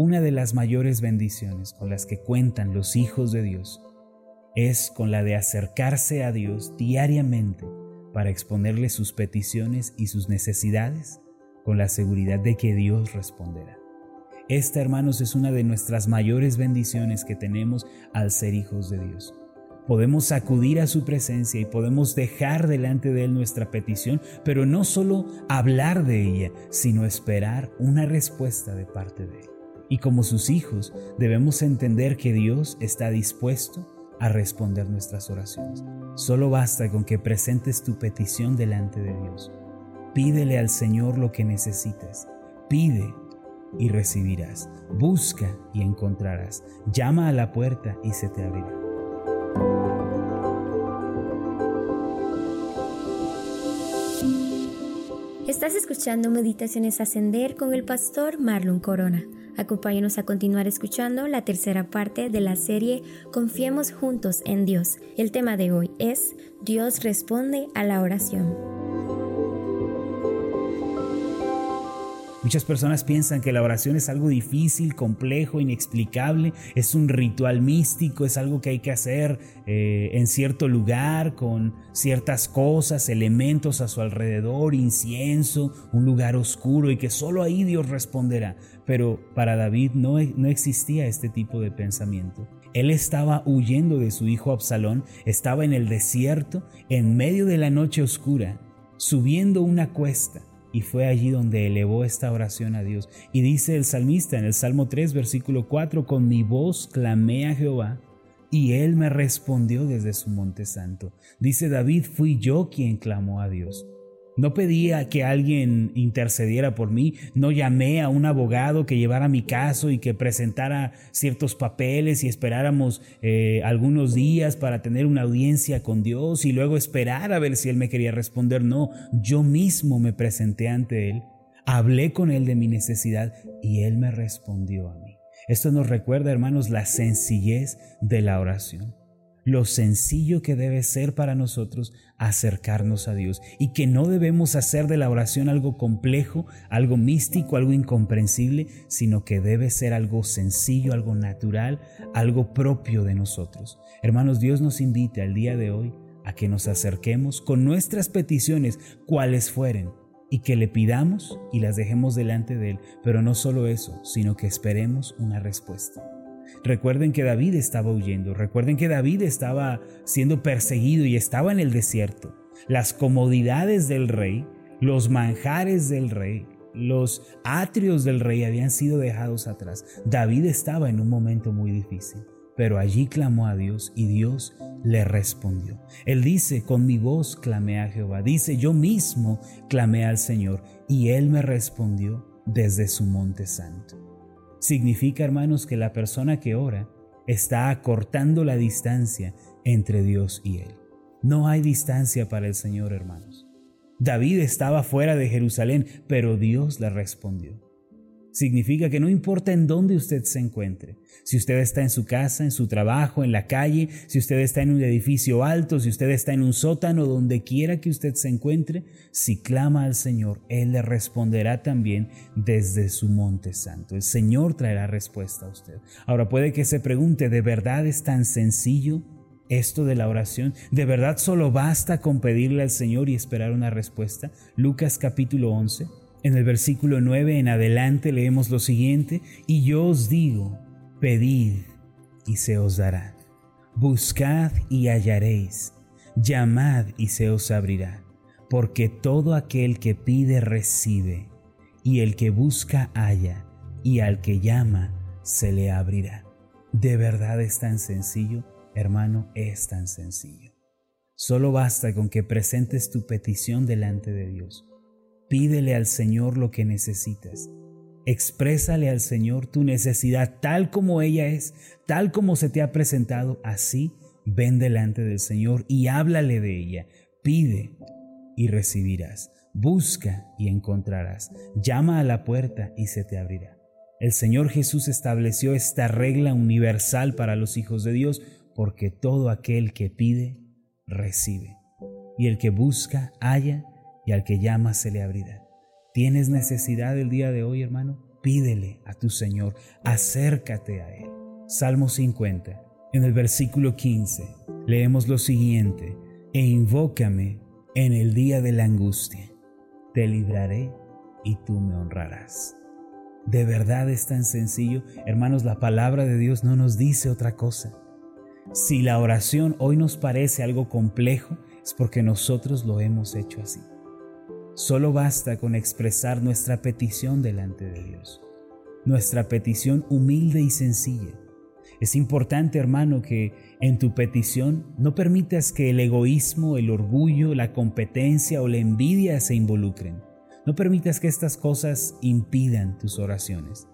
una de las mayores bendiciones con las que cuentan los hijos de Dios es con la de acercarse a Dios diariamente para exponerle sus peticiones y sus necesidades con la seguridad de que Dios responderá. Esta, hermanos, es una de nuestras mayores bendiciones que tenemos al ser hijos de Dios. Podemos acudir a su presencia y podemos dejar delante de Él nuestra petición, pero no solo hablar de ella, sino esperar una respuesta de parte de Él. Y como sus hijos debemos entender que Dios está dispuesto a responder nuestras oraciones. Solo basta con que presentes tu petición delante de Dios. Pídele al Señor lo que necesites. Pide y recibirás. Busca y encontrarás. Llama a la puerta y se te abrirá. Estás escuchando Meditaciones Ascender con el pastor Marlon Corona. Acompáñanos a continuar escuchando la tercera parte de la serie Confiemos juntos en Dios. El tema de hoy es Dios responde a la oración. Muchas personas piensan que la oración es algo difícil, complejo, inexplicable, es un ritual místico, es algo que hay que hacer eh, en cierto lugar, con ciertas cosas, elementos a su alrededor, incienso, un lugar oscuro y que solo ahí Dios responderá. Pero para David no, no existía este tipo de pensamiento. Él estaba huyendo de su hijo Absalón, estaba en el desierto, en medio de la noche oscura, subiendo una cuesta y fue allí donde elevó esta oración a Dios. Y dice el salmista en el Salmo 3, versículo 4, con mi voz clamé a Jehová y él me respondió desde su monte santo. Dice David, fui yo quien clamó a Dios. No pedía que alguien intercediera por mí, no llamé a un abogado que llevara mi caso y que presentara ciertos papeles y esperáramos eh, algunos días para tener una audiencia con Dios y luego esperar a ver si Él me quería responder. No, yo mismo me presenté ante Él, hablé con Él de mi necesidad y Él me respondió a mí. Esto nos recuerda, hermanos, la sencillez de la oración lo sencillo que debe ser para nosotros acercarnos a Dios y que no debemos hacer de la oración algo complejo, algo místico, algo incomprensible, sino que debe ser algo sencillo, algo natural, algo propio de nosotros. Hermanos, Dios nos invita el día de hoy a que nos acerquemos con nuestras peticiones, cuales fueren, y que le pidamos y las dejemos delante de Él, pero no solo eso, sino que esperemos una respuesta. Recuerden que David estaba huyendo, recuerden que David estaba siendo perseguido y estaba en el desierto. Las comodidades del rey, los manjares del rey, los atrios del rey habían sido dejados atrás. David estaba en un momento muy difícil, pero allí clamó a Dios y Dios le respondió. Él dice, con mi voz clamé a Jehová. Dice, yo mismo clamé al Señor y Él me respondió desde su monte santo. Significa, hermanos, que la persona que ora está acortando la distancia entre Dios y Él. No hay distancia para el Señor, hermanos. David estaba fuera de Jerusalén, pero Dios le respondió. Significa que no importa en dónde usted se encuentre, si usted está en su casa, en su trabajo, en la calle, si usted está en un edificio alto, si usted está en un sótano, donde quiera que usted se encuentre, si clama al Señor, Él le responderá también desde su monte santo. El Señor traerá respuesta a usted. Ahora puede que se pregunte, ¿de verdad es tan sencillo? esto de la oración? ¿De verdad solo basta con pedirle al Señor y esperar una respuesta? Lucas capítulo 11. En el versículo 9 en adelante leemos lo siguiente, y yo os digo, pedid y se os dará, buscad y hallaréis, llamad y se os abrirá, porque todo aquel que pide recibe, y el que busca halla, y al que llama se le abrirá. ¿De verdad es tan sencillo? Hermano, es tan sencillo. Solo basta con que presentes tu petición delante de Dios Pídele al Señor lo que necesitas. Exprésale al Señor tu necesidad tal como ella es, tal como se te ha presentado, así ven delante del Señor y háblale de ella. Pide y recibirás. Busca y encontrarás. Llama a la puerta y se te abrirá. El Señor Jesús estableció esta regla universal para los hijos de Dios porque todo aquel que pide, recibe. Y el que busca, halla y al que llama se le abrirá. ¿Tienes necesidad el día de hoy, hermano? pídele a tu Señor, acércate a Él. Salmo 50, en el versículo 15, leemos lo siguiente, e invócame en el día de la angustia, te libraré y tú me honrarás. De verdad es tan sencillo, hermanos, la palabra de Dios no nos dice otra cosa. Si la oración hoy nos parece algo complejo, es porque nosotros lo hemos hecho así. Solo basta con expresar nuestra petición delante de Dios, nuestra petición humilde y sencilla. Es importante, hermano, que en tu petición no permitas que el egoísmo, el orgullo, la competencia o la envidia se involucren. No permitas que estas cosas impidan tus oraciones.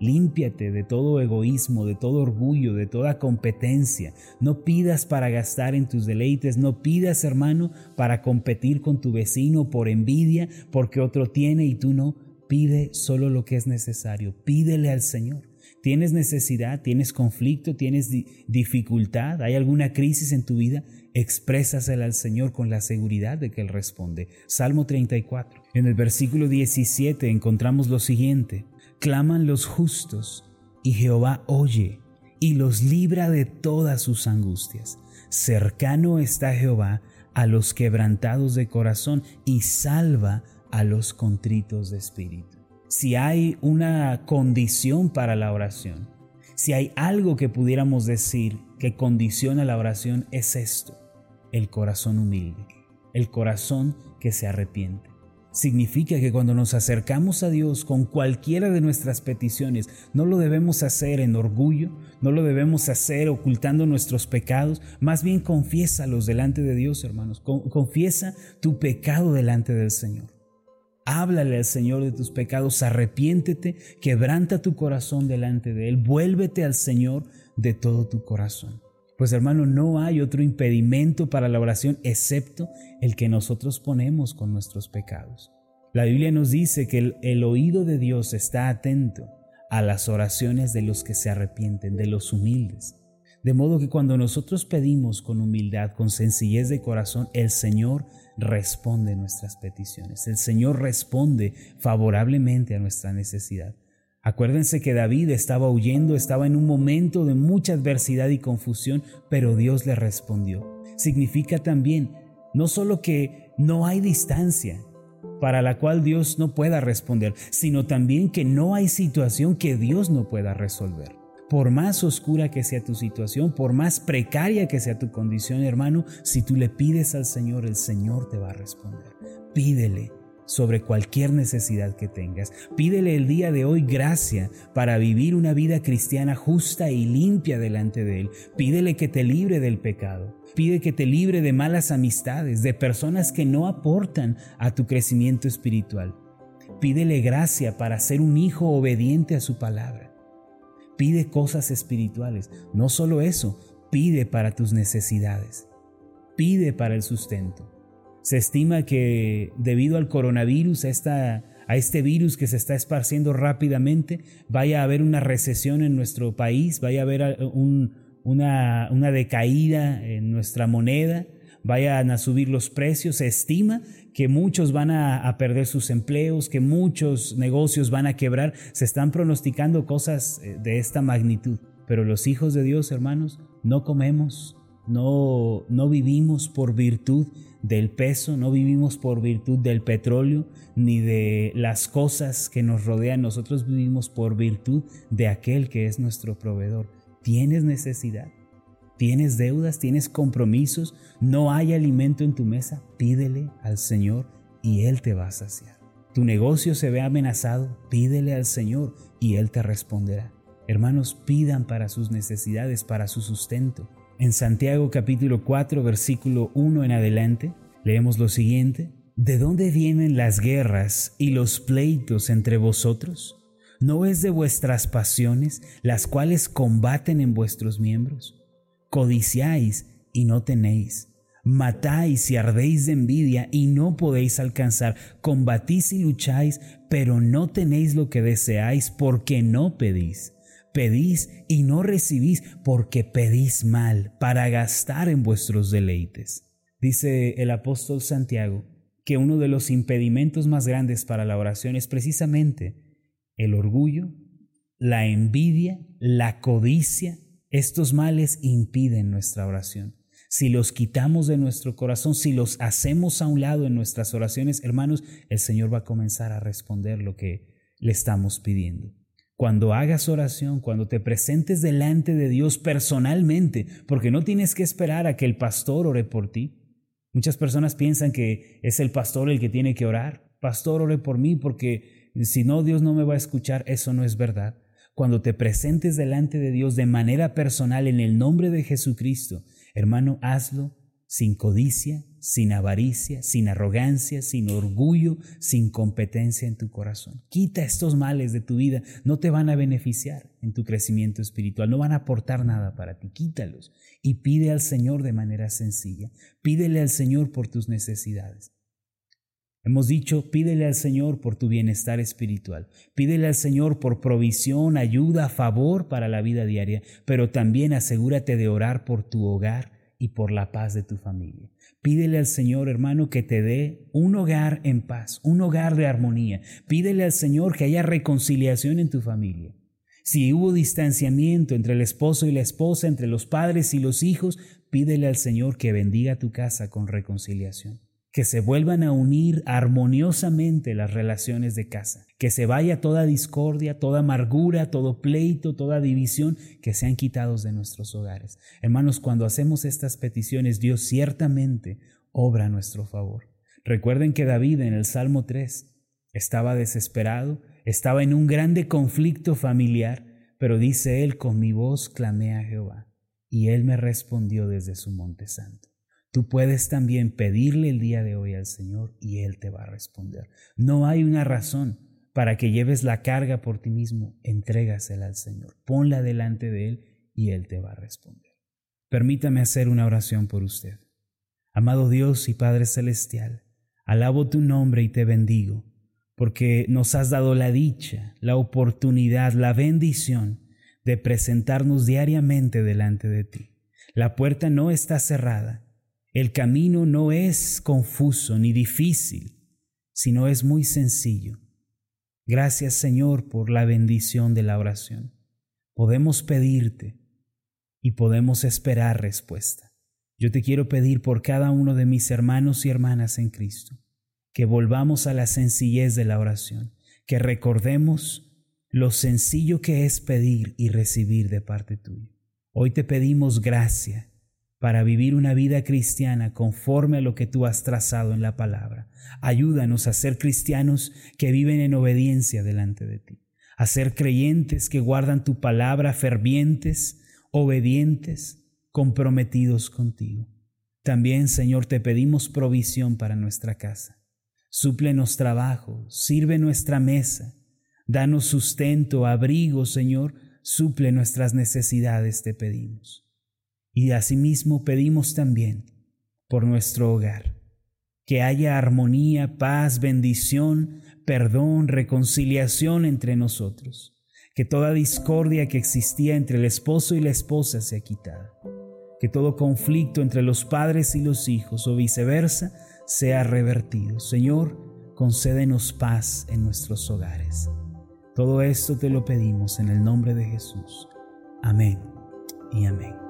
Límpiate de todo egoísmo, de todo orgullo, de toda competencia. No pidas para gastar en tus deleites, no pidas, hermano, para competir con tu vecino por envidia, porque otro tiene y tú no. Pide solo lo que es necesario. Pídele al Señor. ¿Tienes necesidad? ¿Tienes conflicto? ¿Tienes dificultad? ¿Hay alguna crisis en tu vida? Exprésasela al Señor con la seguridad de que Él responde. Salmo 34. En el versículo 17 encontramos lo siguiente claman los justos, y Jehová oye y los libra de todas sus angustias. Cercano está Jehová a los quebrantados de corazón y salva a los contritos de espíritu. Si hay una condición para la oración, si hay algo que pudiéramos decir que condiciona la oración, es esto, el corazón humilde, el corazón que se arrepiente. Significa que cuando nos acercamos a Dios con cualquiera de nuestras peticiones, no lo debemos hacer en orgullo, no lo debemos hacer ocultando nuestros pecados, más bien confiésalos delante de Dios, hermanos. Confiesa tu pecado delante del Señor. Háblale al Señor de tus pecados, arrepiéntete, quebranta tu corazón delante de Él, vuélvete al Señor de todo tu corazón. Pues hermano, no hay otro impedimento para la oración excepto el que nosotros ponemos con nuestros pecados. La Biblia nos dice que el, oído de Dios está atento a las oraciones de los que se arrepienten, de los humildes. De modo que cuando nosotros pedimos con humildad, con sencillez de corazón, el Señor responde nuestras peticiones. El Señor responde favorablemente a nuestra necesidad. Acuérdense que David estaba huyendo, estaba en un momento de mucha adversidad y confusión, pero Dios le respondió. Significa también no solo que no hay distancia para la cual Dios no pueda responder, sino también que no hay situación que Dios no pueda resolver. Por más oscura que sea tu situación, por más precaria que sea tu condición, hermano, si tú le pides al Señor, el Señor te va a responder. Pídele, sobre cualquier necesidad que tengas. Pídele el día de hoy gracia para vivir una vida cristiana justa y limpia delante de Él. Pídele que te libre del pecado. Pide que te libre de malas amistades, de personas que no aportan a tu crecimiento espiritual. Pídele gracia para ser un hijo obediente a su palabra. Pide cosas espirituales. No solo eso, pide para tus necesidades. Pide para el sustento. Se estima que debido al coronavirus, a, a este virus que se está esparciendo rápidamente, vaya a haber una recesión en nuestro país, vaya a haber una, una decaída en nuestra moneda, vayan a subir los precios. Se estima que muchos van a, a, perder sus empleos, que muchos negocios van a quebrar. Se están pronosticando cosas eh, de esta magnitud. Pero los hijos de Dios, hermanos, no comemos, no, no vivimos por virtud del peso, no vivimos por virtud del petróleo ni de las cosas que nos rodean, nosotros vivimos por virtud de aquel que es nuestro proveedor. ¿Tienes necesidad? ¿Tienes deudas? ¿Tienes compromisos? ¿No hay alimento en tu mesa? Pídele al Señor y Él te va a saciar. Tu negocio se ve amenazado, pídele al Señor y Él te responderá. Hermanos, pidan para sus necesidades, para su sustento. En Santiago capítulo 4 versículo 1 en adelante leemos lo siguiente. ¿De dónde vienen las guerras y los pleitos entre vosotros? ¿No es de vuestras pasiones las cuales combaten en vuestros miembros? Codiciáis y no tenéis. Matáis y ardéis de envidia y no podéis alcanzar. Combatís y lucháis, pero no tenéis lo que deseáis porque no pedís. Pedís y no recibís porque pedís mal para gastar en vuestros deleites. Dice el apóstol Santiago que uno de los impedimentos más grandes para la oración es precisamente el orgullo, la envidia, la codicia, estos males impiden nuestra oración. Si los quitamos de nuestro corazón, si los hacemos a un lado en nuestras oraciones, hermanos, el Señor va a comenzar a responder lo que le estamos pidiendo. Cuando hagas oración, cuando te presentes delante de Dios personalmente, porque no tienes que esperar a que el pastor ore por ti. Muchas personas piensan que es el pastor el que tiene que orar. Pastor, ore por mí porque si no, Dios no me va a escuchar. Eso no es verdad. Cuando te presentes delante de Dios de manera personal en el nombre de Jesucristo, hermano, hazlo sin codicia, sin avaricia, sin arrogancia, sin orgullo, sin competencia en tu corazón. Quita estos males de tu vida, no te van a beneficiar en tu crecimiento espiritual, no van a aportar nada para ti, quítalos y pide al Señor de manera sencilla, pídele al Señor por tus necesidades. Hemos dicho, pídele al Señor por tu bienestar espiritual, pídele al Señor por provisión, ayuda, favor para la vida diaria, pero también asegúrate de orar por tu hogar, y por la paz de tu familia. Pídele al Señor, hermano, que te dé un hogar en paz, un hogar de armonía. Pídele al Señor que haya reconciliación en tu familia. Si hubo distanciamiento entre el esposo y la esposa, entre los padres y los hijos, pídele al Señor que bendiga tu casa con reconciliación que se vuelvan a unir armoniosamente las relaciones de casa, que se vaya toda discordia, toda amargura, todo pleito, toda división, que sean quitados de nuestros hogares. Hermanos, cuando hacemos estas peticiones, Dios ciertamente obra a nuestro favor. Recuerden que David en el Salmo 3 estaba desesperado, estaba en un grande conflicto familiar, pero dice él, con mi voz clamé a Jehová, y él me respondió desde su monte santo. Tú puedes también pedirle el día de hoy al Señor y Él te va a responder. No hay una razón para que lleves la carga por ti mismo. Entrégasela al Señor. Ponla delante de Él y Él te va a responder. Permítame hacer una oración por usted. Amado Dios y Padre Celestial, alabo tu nombre y te bendigo, porque nos has dado la dicha, la oportunidad, la bendición de presentarnos diariamente delante de ti. La puerta no está cerrada el camino no es confuso ni difícil, sino es muy sencillo. Gracias Señor por la bendición de la oración. Podemos pedirte y podemos esperar respuesta. Yo te quiero pedir por cada uno de mis hermanos y hermanas en Cristo, que volvamos a la sencillez de la oración, que recordemos lo sencillo que es pedir y recibir de parte tuya. Hoy te pedimos gracia para vivir una vida cristiana conforme a lo que tú has trazado en la palabra. Ayúdanos a ser cristianos que viven en obediencia delante de ti, a ser creyentes que guardan tu palabra, fervientes, obedientes, comprometidos contigo. También, Señor, te pedimos provisión para nuestra casa. Súplenos trabajo, sirve nuestra mesa, danos sustento, abrigo, Señor, suple nuestras necesidades, te pedimos. Y asimismo pedimos también por nuestro hogar, que haya armonía, paz, bendición, perdón, reconciliación entre nosotros, que toda discordia que existía entre el esposo y la esposa sea quitada, que todo conflicto entre los padres y los hijos o viceversa sea revertido. Señor, concédenos paz en nuestros hogares. Todo esto te lo pedimos en el nombre de Jesús. Amén y amén.